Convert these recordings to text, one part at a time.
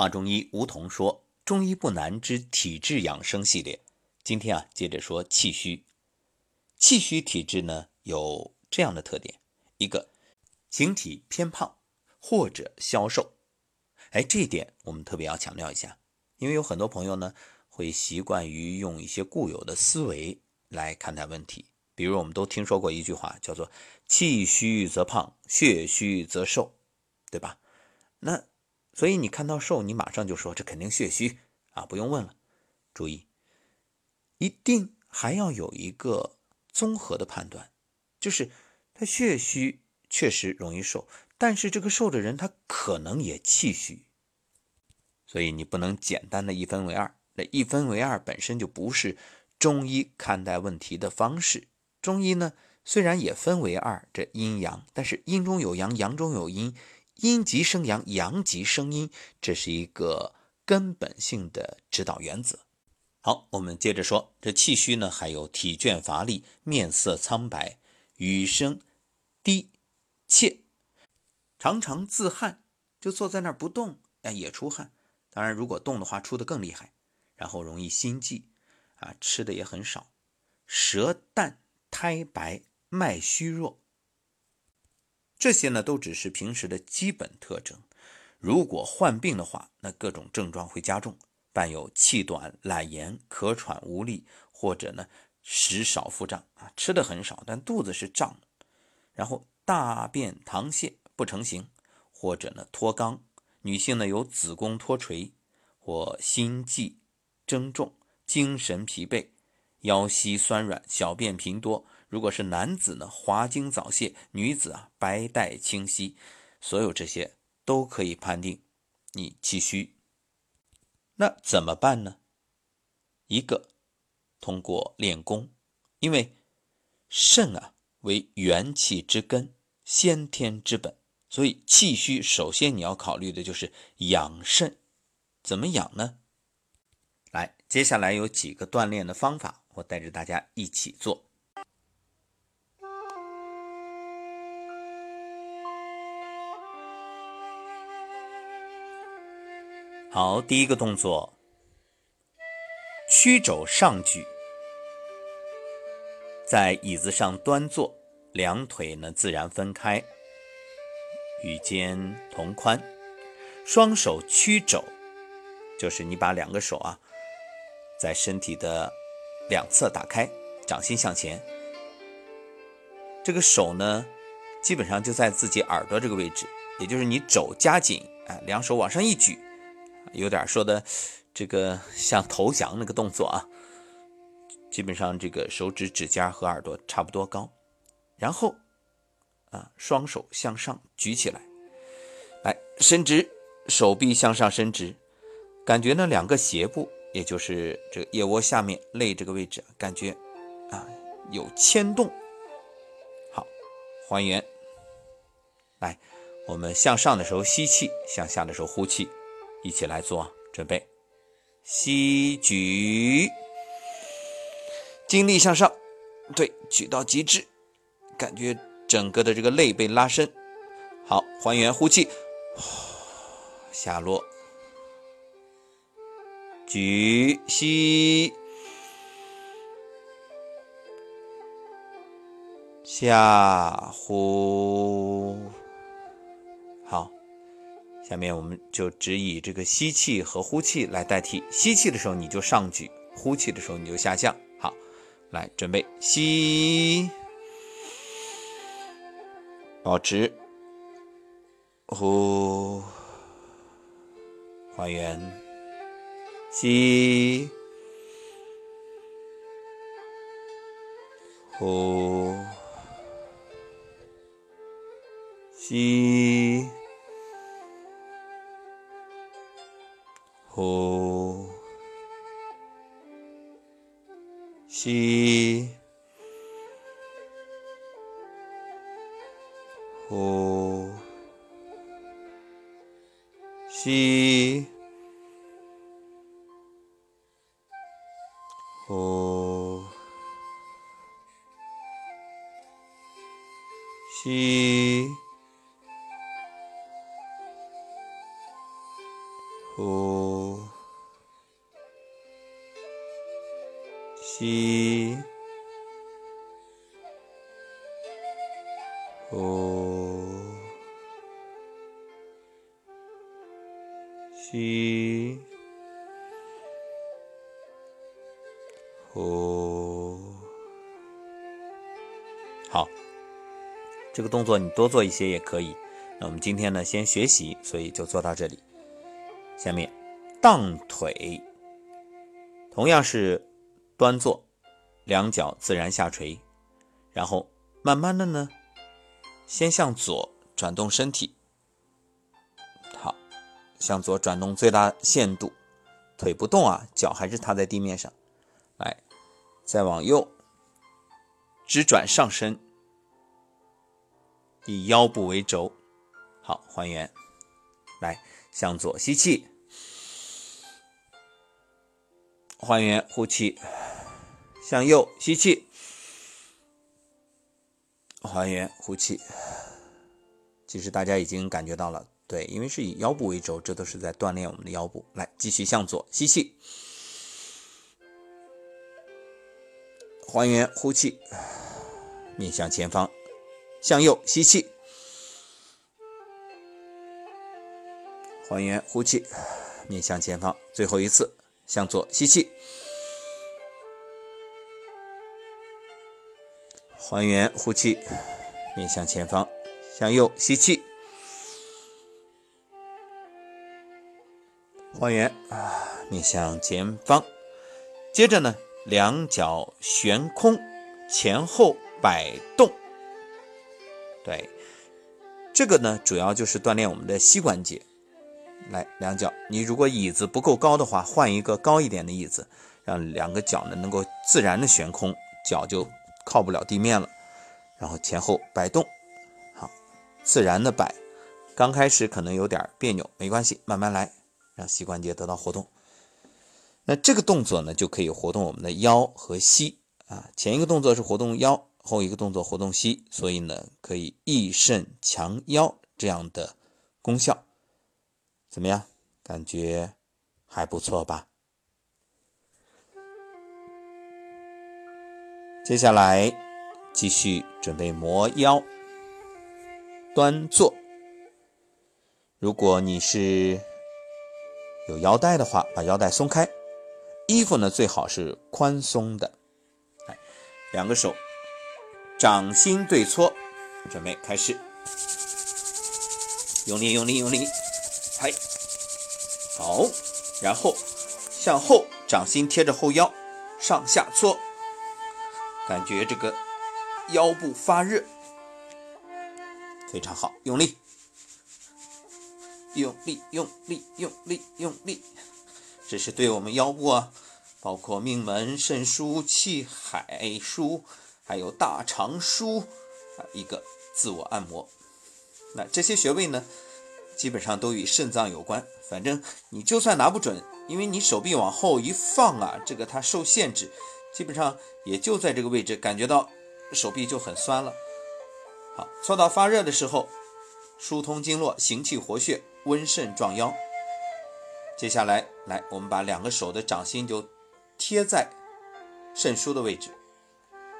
华中医吴桐说：“中医不难之体质养生系列，今天啊，接着说气虚。气虚体质呢，有这样的特点：一个，形体偏胖或者消瘦。哎，这一点我们特别要强调一下，因为有很多朋友呢，会习惯于用一些固有的思维来看待问题。比如，我们都听说过一句话，叫做‘气虚则胖，血虚则瘦’，对吧？那。”所以你看到瘦，你马上就说这肯定血虚啊，不用问了。注意，一定还要有一个综合的判断，就是他血虚确实容易瘦，但是这个瘦的人他可能也气虚，所以你不能简单的一分为二。那一分为二本身就不是中医看待问题的方式。中医呢，虽然也分为二，这阴阳，但是阴中有阳，阳中有阴。阴极生阳，阳极生阴，这是一个根本性的指导原则。好，我们接着说，这气虚呢，还有体倦乏力、面色苍白、语声低怯，常常自汗，就坐在那儿不动，哎，也出汗。当然，如果动的话，出的更厉害。然后容易心悸，啊，吃的也很少，舌淡苔白，脉虚弱。这些呢，都只是平时的基本特征。如果患病的话，那各种症状会加重，伴有气短、懒言、咳喘无力，或者呢食少腹胀啊，吃的很少，但肚子是胀。然后大便溏泻不成形，或者呢脱肛。女性呢有子宫脱垂，或心悸增重、精神疲惫、腰膝酸软、小便频多。如果是男子呢，滑精早泄；女子啊，白带清晰。所有这些都可以判定你气虚。那怎么办呢？一个，通过练功，因为肾啊为元气之根、先天之本，所以气虚首先你要考虑的就是养肾。怎么养呢？来，接下来有几个锻炼的方法，我带着大家一起做。好，第一个动作，曲肘上举，在椅子上端坐，两腿呢自然分开，与肩同宽，双手曲肘，就是你把两个手啊，在身体的两侧打开，掌心向前，这个手呢，基本上就在自己耳朵这个位置，也就是你肘夹紧，哎，两手往上一举。有点说的，这个像投降那个动作啊，基本上这个手指指尖和耳朵差不多高，然后啊，双手向上举起来，来伸直，手臂向上伸直，感觉呢两个斜部，也就是这个腋窝下面肋这个位置，感觉啊有牵动。好，还原，来，我们向上的时候吸气，向下的时候呼气。一起来做，准备，吸举，精力向上，对，举到极致，感觉整个的这个肋被拉伸。好，还原，呼气，下落，举，吸，下，呼，好。下面我们就只以这个吸气和呼气来代替。吸气的时候你就上举，呼气的时候你就下降。好，来准备吸，保持，呼，还原，吸，呼，吸。呼，吸，呼，吸，呼，吸。吸，呼，吸，呼。好，这个动作你多做一些也可以。那我们今天呢，先学习，所以就做到这里。下面，荡腿，同样是端坐，两脚自然下垂，然后慢慢的呢，先向左转动身体，好，向左转动最大限度，腿不动啊，脚还是踏在地面上，来，再往右，直转上身，以腰部为轴，好，还原，来，向左吸气。还原，呼气，向右吸气，还原，呼气。其实大家已经感觉到了，对，因为是以腰部为轴，这都是在锻炼我们的腰部。来，继续向左吸气，还原，呼气，面向前方，向右吸气，还原，呼气，面向前方，最后一次。向左吸气，还原，呼气，面向前方，向右吸气，还原啊，面向前方。接着呢，两脚悬空，前后摆动。对，这个呢，主要就是锻炼我们的膝关节。来，两脚，你如果椅子不够高的话，换一个高一点的椅子，让两个脚呢能够自然的悬空，脚就靠不了地面了。然后前后摆动，好，自然的摆。刚开始可能有点别扭，没关系，慢慢来，让膝关节得到活动。那这个动作呢，就可以活动我们的腰和膝啊。前一个动作是活动腰，后一个动作活动膝，所以呢，可以益肾强腰这样的功效。怎么样？感觉还不错吧？接下来继续准备磨腰，端坐。如果你是有腰带的话，把腰带松开。衣服呢，最好是宽松的。来，两个手掌心对搓，准备开始，用力，用力，用力。拍，好，然后向后，掌心贴着后腰，上下搓，感觉这个腰部发热，非常好，用力，用力，用力，用力，用力，这是对我们腰部啊，包括命门、肾腧、气海腧，还有大肠腧啊一个自我按摩。那这些穴位呢？基本上都与肾脏有关，反正你就算拿不准，因为你手臂往后一放啊，这个它受限制，基本上也就在这个位置，感觉到手臂就很酸了。好，搓到发热的时候，疏通经络，行气活血，温肾壮腰。接下来，来我们把两个手的掌心就贴在肾腧的位置，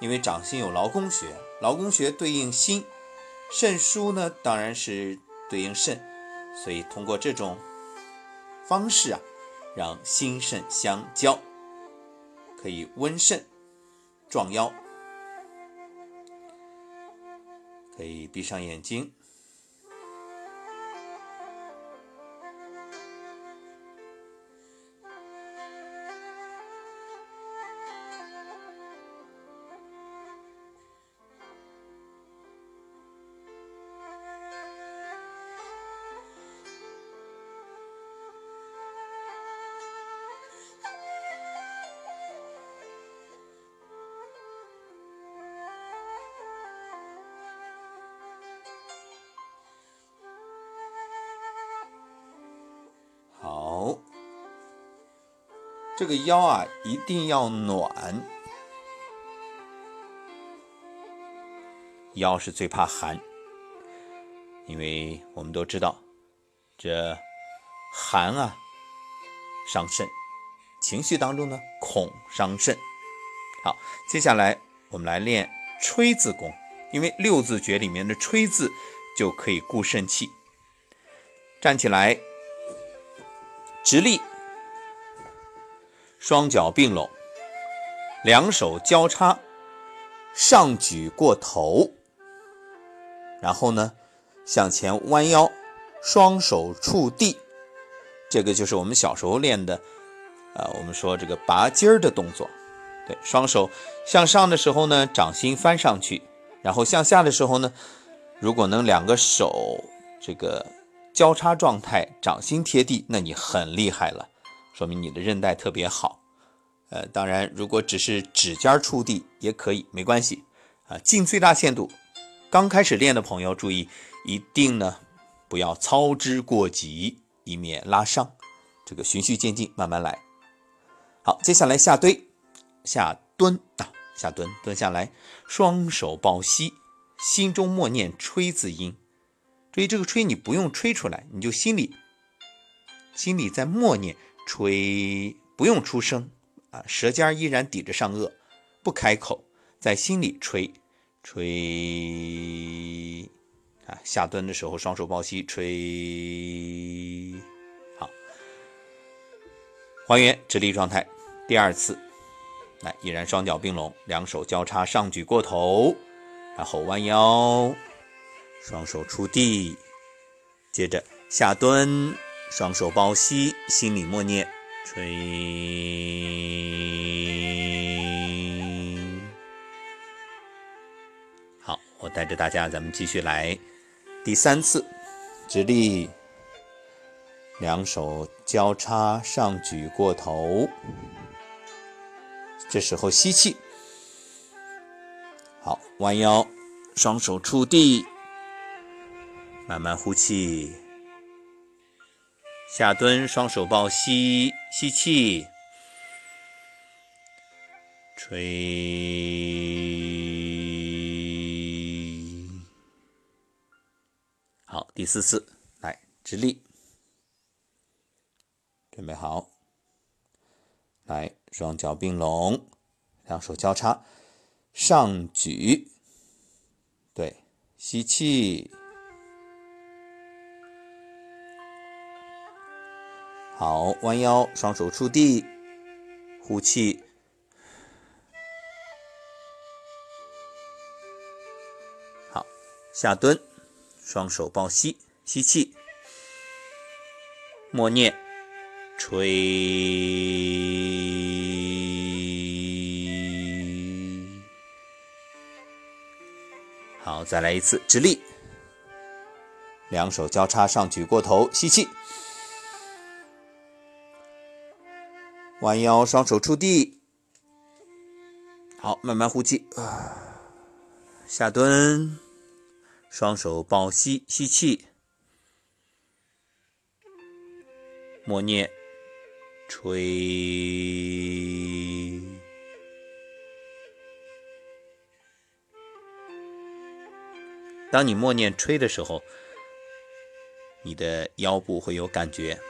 因为掌心有劳宫穴，劳宫穴对应心，肾腧呢当然是对应肾。所以通过这种方式啊，让心肾相交，可以温肾壮腰。可以闭上眼睛。这个腰啊，一定要暖。腰是最怕寒，因为我们都知道，这寒啊，伤肾；情绪当中呢，恐伤肾。好，接下来我们来练吹字功，因为六字诀里面的吹字就可以固肾气。站起来，直立，双脚并拢，两手交叉，上举过头，然后呢，向前弯腰，双手触地。这个就是我们小时候练的，啊，我们说这个拔筋儿的动作。对，双手向上的时候呢，掌心翻上去；然后向下的时候呢，如果能两个手这个。交叉状态，掌心贴地，那你很厉害了，说明你的韧带特别好。呃，当然，如果只是指尖触地也可以，没关系啊，尽最大限度。刚开始练的朋友注意，一定呢不要操之过急，以免拉伤。这个循序渐进，慢慢来。好，接下来下蹲，下蹲啊，下蹲，蹲下来，双手抱膝，心中默念“吹”字音。注意这个吹你不用吹出来，你就心里心里在默念吹，不用出声啊，舌尖依然抵着上颚，不开口，在心里吹吹啊。下蹲的时候双手抱膝吹，好，还原直立状态。第二次，来依然双脚并拢，两手交叉上举过头，然后弯腰。双手触地，接着下蹲，双手抱膝，心里默念“吹”。好，我带着大家，咱们继续来第三次，直立，两手交叉上举过头，这时候吸气，好，弯腰，双手触地。慢慢呼气，下蹲，双手抱膝，吸气，吹。好，第四次，来直立，准备好，来，双脚并拢，两手交叉，上举，对，吸气。好，弯腰，双手触地，呼气。好，下蹲，双手抱膝，吸气，默念“吹”。好，再来一次，直立，两手交叉上举过头，吸气。弯腰，双手触地，好，慢慢呼气，下蹲，双手抱膝，吸气，默念“吹”。当你默念“吹”的时候，你的腰部会有感觉，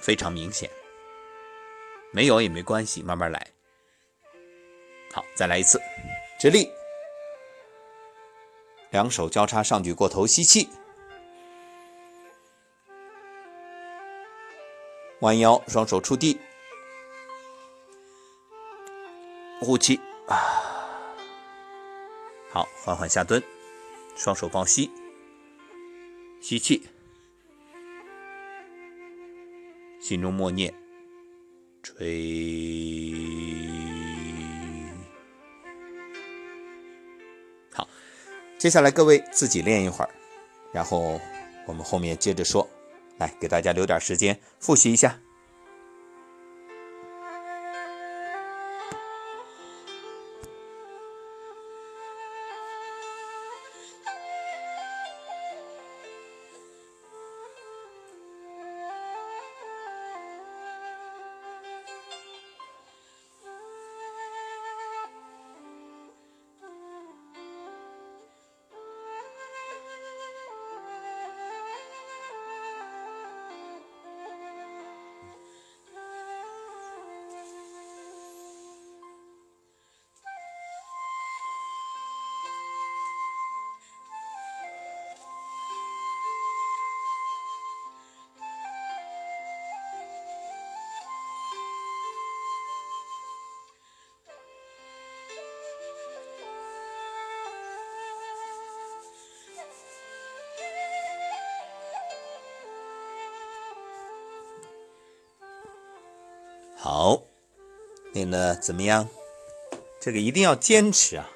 非常明显。没有也没关系，慢慢来。好，再来一次，直立，两手交叉上举过头，吸气，弯腰，双手触地，呼气。啊。好，缓缓下蹲，双手抱膝，吸气，心中默念。吹，好，接下来各位自己练一会儿，然后我们后面接着说，来给大家留点时间复习一下。好，练的怎么样？这个一定要坚持啊！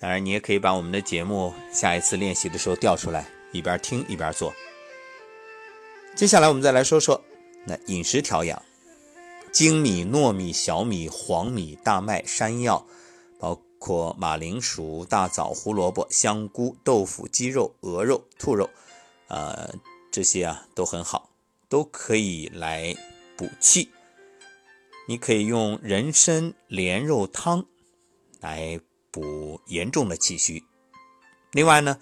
当然，你也可以把我们的节目下一次练习的时候调出来，一边听一边做。接下来我们再来说说那饮食调养：精米、糯米、小米、黄米、大麦、山药，包括马铃薯、大枣、胡萝卜、香菇、豆腐、鸡肉、鹅肉、兔肉，呃，这些啊都很好，都可以来补气。你可以用人参莲肉汤来补严重的气虚。另外呢，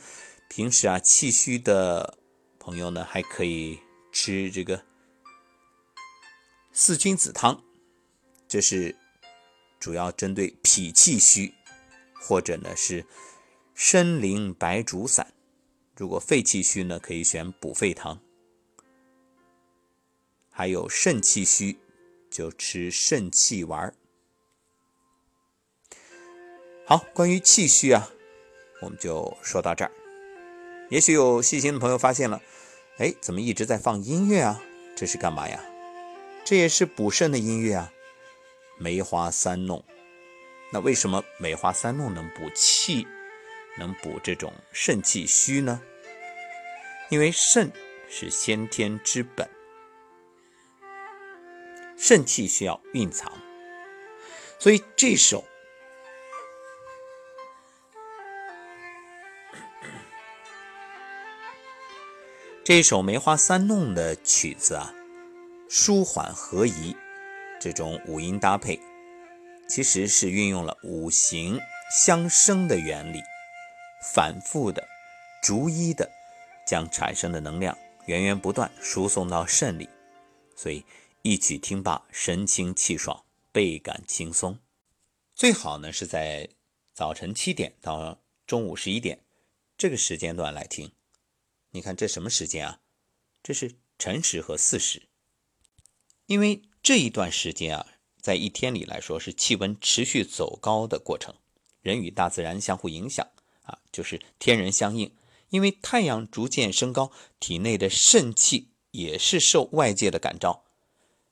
平时啊气虚的朋友呢，还可以吃这个四君子汤，这是主要针对脾气虚，或者呢是参苓白术散。如果肺气虚呢，可以选补肺汤。还有肾气虚。就吃肾气丸。好，关于气虚啊，我们就说到这儿。也许有细心的朋友发现了，哎，怎么一直在放音乐啊？这是干嘛呀？这也是补肾的音乐啊，梅花三弄。那为什么梅花三弄能补气，能补这种肾气虚呢？因为肾是先天之本。肾气需要蕴藏，所以这首这首梅花三弄的曲子啊，舒缓和宜，这种五音搭配，其实是运用了五行相生的原理，反复的、逐一的将产生的能量源源不断输送到肾里，所以。一起听罢，神清气爽，倍感轻松。最好呢是在早晨七点到中午十一点这个时间段来听。你看这什么时间啊？这是辰时和巳时。因为这一段时间啊，在一天里来说是气温持续走高的过程，人与大自然相互影响啊，就是天人相应。因为太阳逐渐升高，体内的肾气也是受外界的感召。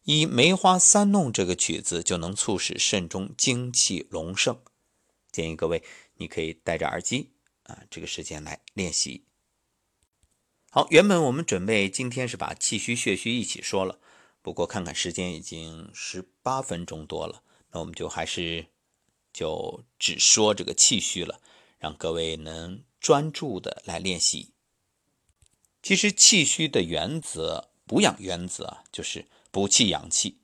以梅花三弄这个曲子，就能促使肾中精气隆盛。建议各位，你可以戴着耳机啊，这个时间来练习。好，原本我们准备今天是把气虚血虚一起说了，不过看看时间已经十八分钟多了，那我们就还是就只说这个气虚了，让各位能专注的来练习。其实气虚的原则，补养原则啊，就是。补气养气，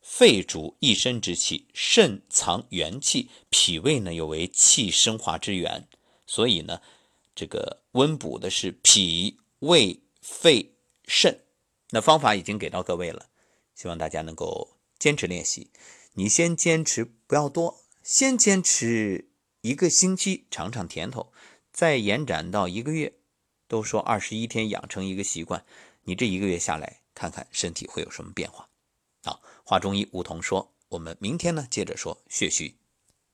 肺主一身之气，肾藏元气，脾胃呢又为气生化之源，所以呢，这个温补的是脾胃肺肾。那方法已经给到各位了，希望大家能够坚持练习。你先坚持不要多，先坚持一个星期尝尝甜头，再延展到一个月。都说二十一天养成一个习惯，你这一个月下来。看看身体会有什么变化。好，华中医吴桐说，我们明天呢接着说血虚。